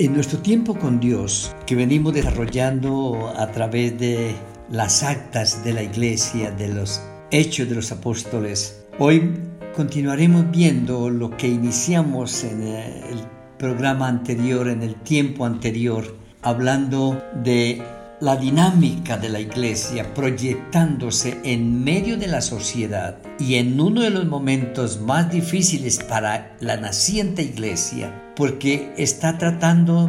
En nuestro tiempo con Dios, que venimos desarrollando a través de las actas de la iglesia, de los hechos de los apóstoles, hoy continuaremos viendo lo que iniciamos en el programa anterior, en el tiempo anterior, hablando de la dinámica de la iglesia proyectándose en medio de la sociedad y en uno de los momentos más difíciles para la naciente iglesia, porque está tratando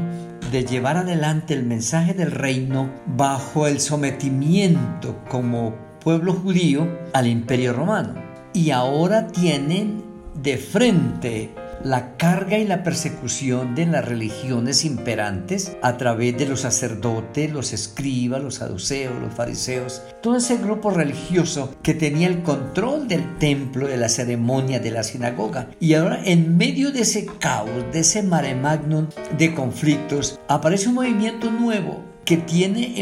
de llevar adelante el mensaje del reino bajo el sometimiento como pueblo judío al imperio romano. Y ahora tienen de frente la carga y la persecución de las religiones imperantes a través de los sacerdotes, los escribas, los saduceos, los fariseos, todo ese grupo religioso que tenía el control del templo, de la ceremonia, de la sinagoga. Y ahora en medio de ese caos, de ese mare magnum de conflictos, aparece un movimiento nuevo que tiene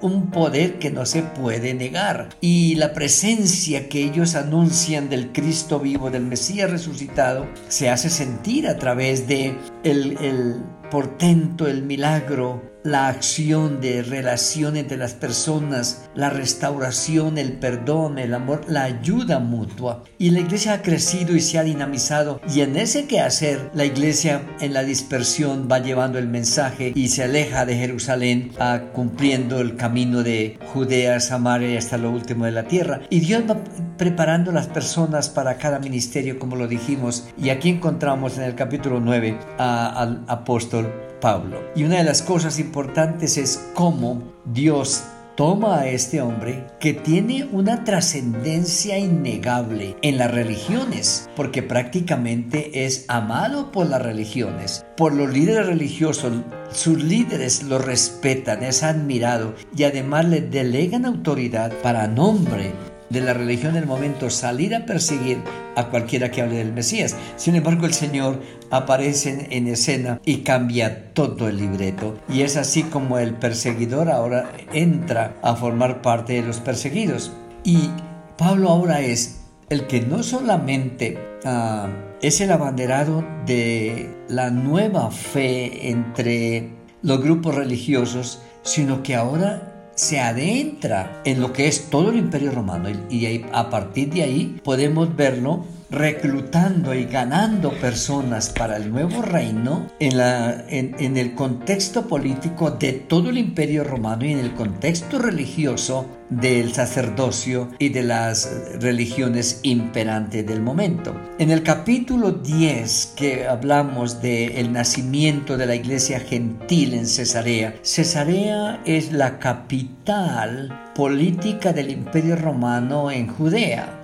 un poder que no se puede negar. Y la presencia que ellos anuncian del Cristo vivo, del Mesías resucitado, se hace sentir a través de el, el portento, el milagro, la acción de relación entre las personas, la restauración, el perdón, el amor, la ayuda mutua. Y la iglesia ha crecido y se ha dinamizado y en ese quehacer la iglesia en la dispersión va llevando el mensaje y se aleja de Jerusalén a cumpliendo el camino de Judea, Samaria y hasta lo último de la tierra. Y Dios va preparando las personas para cada ministerio como lo dijimos y aquí encontramos en el capítulo 9 al apóstol Pablo. Y una de las cosas importantes es cómo Dios toma a este hombre que tiene una trascendencia innegable en las religiones, porque prácticamente es amado por las religiones, por los líderes religiosos. Sus líderes lo respetan, es admirado y además le delegan autoridad para nombre de la religión del momento salir a perseguir a cualquiera que hable del Mesías. Sin embargo, el Señor aparece en escena y cambia todo el libreto. Y es así como el perseguidor ahora entra a formar parte de los perseguidos. Y Pablo ahora es el que no solamente ah, es el abanderado de la nueva fe entre los grupos religiosos, sino que ahora se adentra en lo que es todo el imperio romano y, a partir de ahí podemos verlo reclutando y ganando personas para el nuevo reino en, la, en, el contexto político de todo el imperio romano y en el contexto religioso del sacerdocio y de las religiones imperantes del momento. En el capítulo 10 que hablamos del nacimiento de la iglesia gentil en Cesarea, Cesarea es la capital política del imperio romano en Judea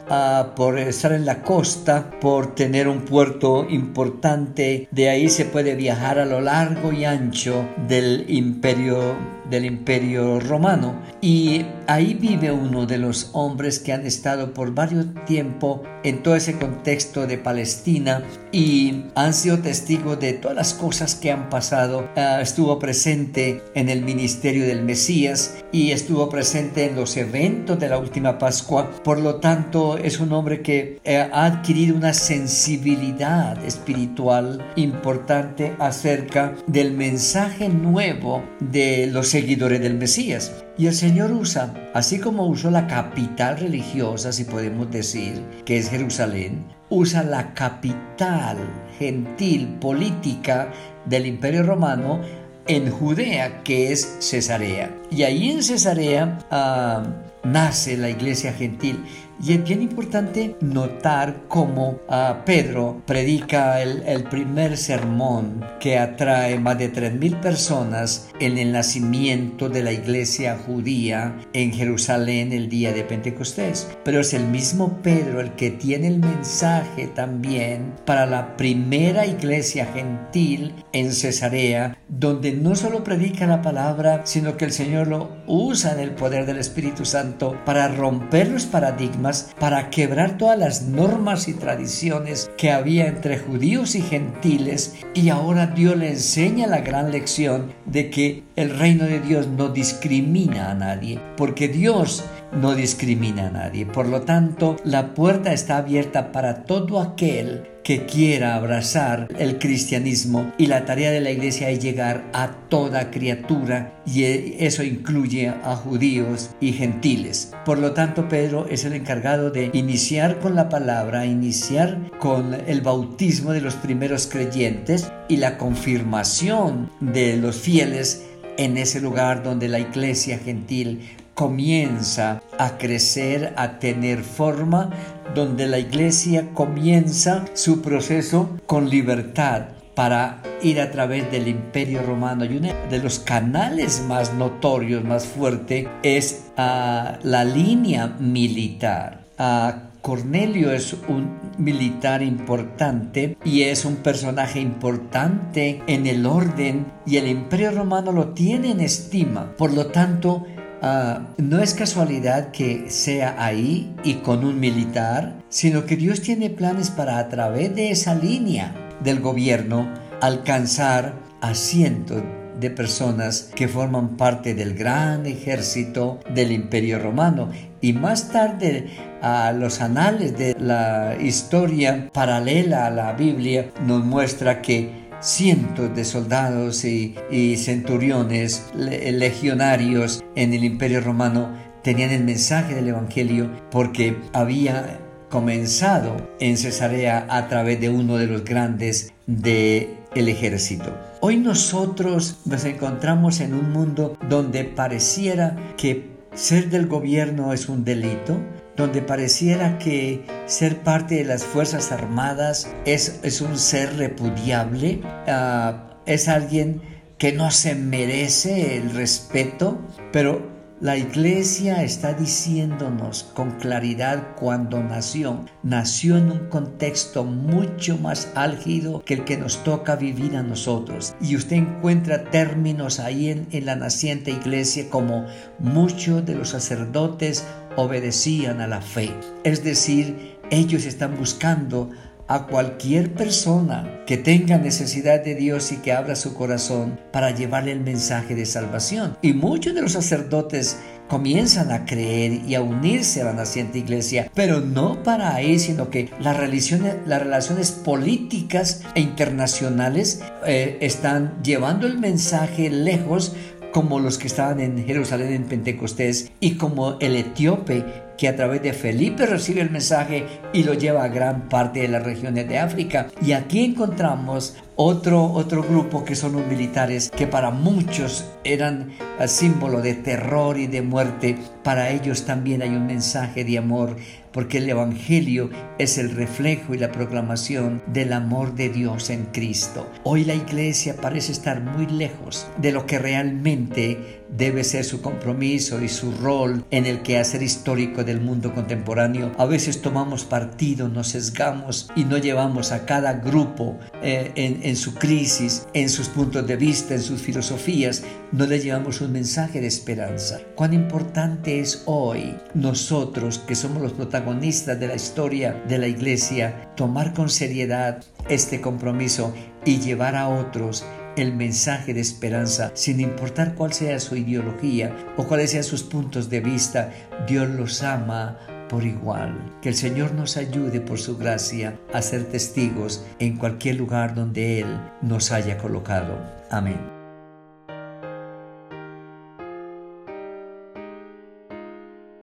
por estar en la costa, por tener un puerto importante. De ahí se puede viajar a lo largo y ancho del imperio del imperio romano y ahí vive uno de los hombres que han estado por varios tiempo en todo ese contexto de Palestina y han sido testigos de todas las cosas que han pasado. Ah, estuvo presente en el ministerio del Mesías y estuvo presente en los eventos de la última Pascua. Por lo tanto, es un hombre que eh, ha adquirido una sensibilidad espiritual importante acerca del mensaje nuevo de los seguidores del Mesías. Y el Señor usa, así como usó la capital religiosa, si podemos decir, que es Jerusalén, usa la capital gentil política del Imperio Romano en Judea, que es Cesarea. Y ahí en Cesarea ah, nace la iglesia gentil. Y es bien importante notar cómo ah, Pedro predica el, primer sermón que atrae más de 3.000 personas en el nacimiento de la iglesia judía en Jerusalén el día de Pentecostés. Pero es el mismo Pedro el que tiene el mensaje también para la primera iglesia gentil en Cesarea, donde no solo predica la palabra, sino que el Señor lo usa en el poder del Espíritu Santo para romper los paradigmas para quebrar todas las normas y tradiciones que había entre judíos y gentiles y ahora Dios le enseña la gran lección de que el reino de Dios no discrimina a nadie, porque Dios no discrimina a nadie. Por lo tanto, la puerta está abierta para todo aquel que quiera abrazar el cristianismo y la tarea de la iglesia es llegar a toda criatura y eso incluye a judíos y gentiles. Por lo tanto, Pedro es el encargado de iniciar con la palabra, iniciar con el bautismo de los primeros creyentes y la confirmación de los fieles en ese lugar donde la iglesia gentil comienza a crecer, a tener forma, donde la iglesia comienza su proceso con libertad para ir a través del imperio romano. Y uno de los canales más notorios, más fuerte, es ah, la línea militar. Uh, Cornelio es un militar importante y es un personaje importante en el orden y el imperio romano lo tiene en estima. Por lo tanto, Ah, no es casualidad que sea ahí y con un militar, sino que Dios tiene planes para a través de esa línea del gobierno alcanzar a cientos de personas que forman parte del gran ejército del imperio romano. Y más tarde a los anales de la historia paralela a la Biblia nos muestra que cientos de soldados y, centuriones, legionarios en el imperio romano tenían el mensaje del Evangelio porque había comenzado en Cesarea a través de uno de los grandes del el ejército. Hoy nosotros nos encontramos en un mundo donde pareciera que ser del gobierno es un delito, donde pareciera que ser parte de las Fuerzas Armadas es, es un ser repudiable, ah, es alguien que no se merece el respeto, pero la iglesia está diciéndonos con claridad cuando nació. Nació en un contexto mucho más álgido que el que nos toca vivir a nosotros. Y usted encuentra términos ahí en, en la naciente iglesia como muchos de los sacerdotes obedecían a la fe. Es decir, ellos están buscando a cualquier persona que tenga necesidad de Dios y que abra su corazón para llevarle el mensaje de salvación. Y muchos de los sacerdotes comienzan a creer y a unirse a la naciente iglesia, pero no para ahí, sino que las relaciones, políticas e internacionales eh, están llevando el mensaje lejos como los que estaban en Jerusalén en Pentecostés y como el etíope que a través de Felipe recibe el mensaje y lo lleva a gran parte de las regiones de África. Y aquí encontramos otro, otro grupo que son los militares que para muchos eran símbolo de terror y de muerte. Para ellos también hay un mensaje de amor porque el Evangelio es el reflejo y la proclamación del amor de Dios en Cristo. Hoy la iglesia parece estar muy lejos de lo que realmente debe ser su compromiso y su rol en el quehacer histórico del mundo contemporáneo. A veces tomamos partido, nos sesgamos y no llevamos a cada grupo eh, en, en su crisis, en sus puntos de vista, en sus filosofías, no le llevamos un mensaje de esperanza. Cuán importante es hoy nosotros que somos los protagonistas de la historia de la iglesia tomar con seriedad este compromiso y llevar a otros el mensaje de esperanza, sin importar cuál sea su ideología o cuáles sean sus puntos de vista, Dios los ama por igual. Que el Señor nos ayude por su gracia a ser testigos en cualquier lugar donde Él nos haya colocado. Amén.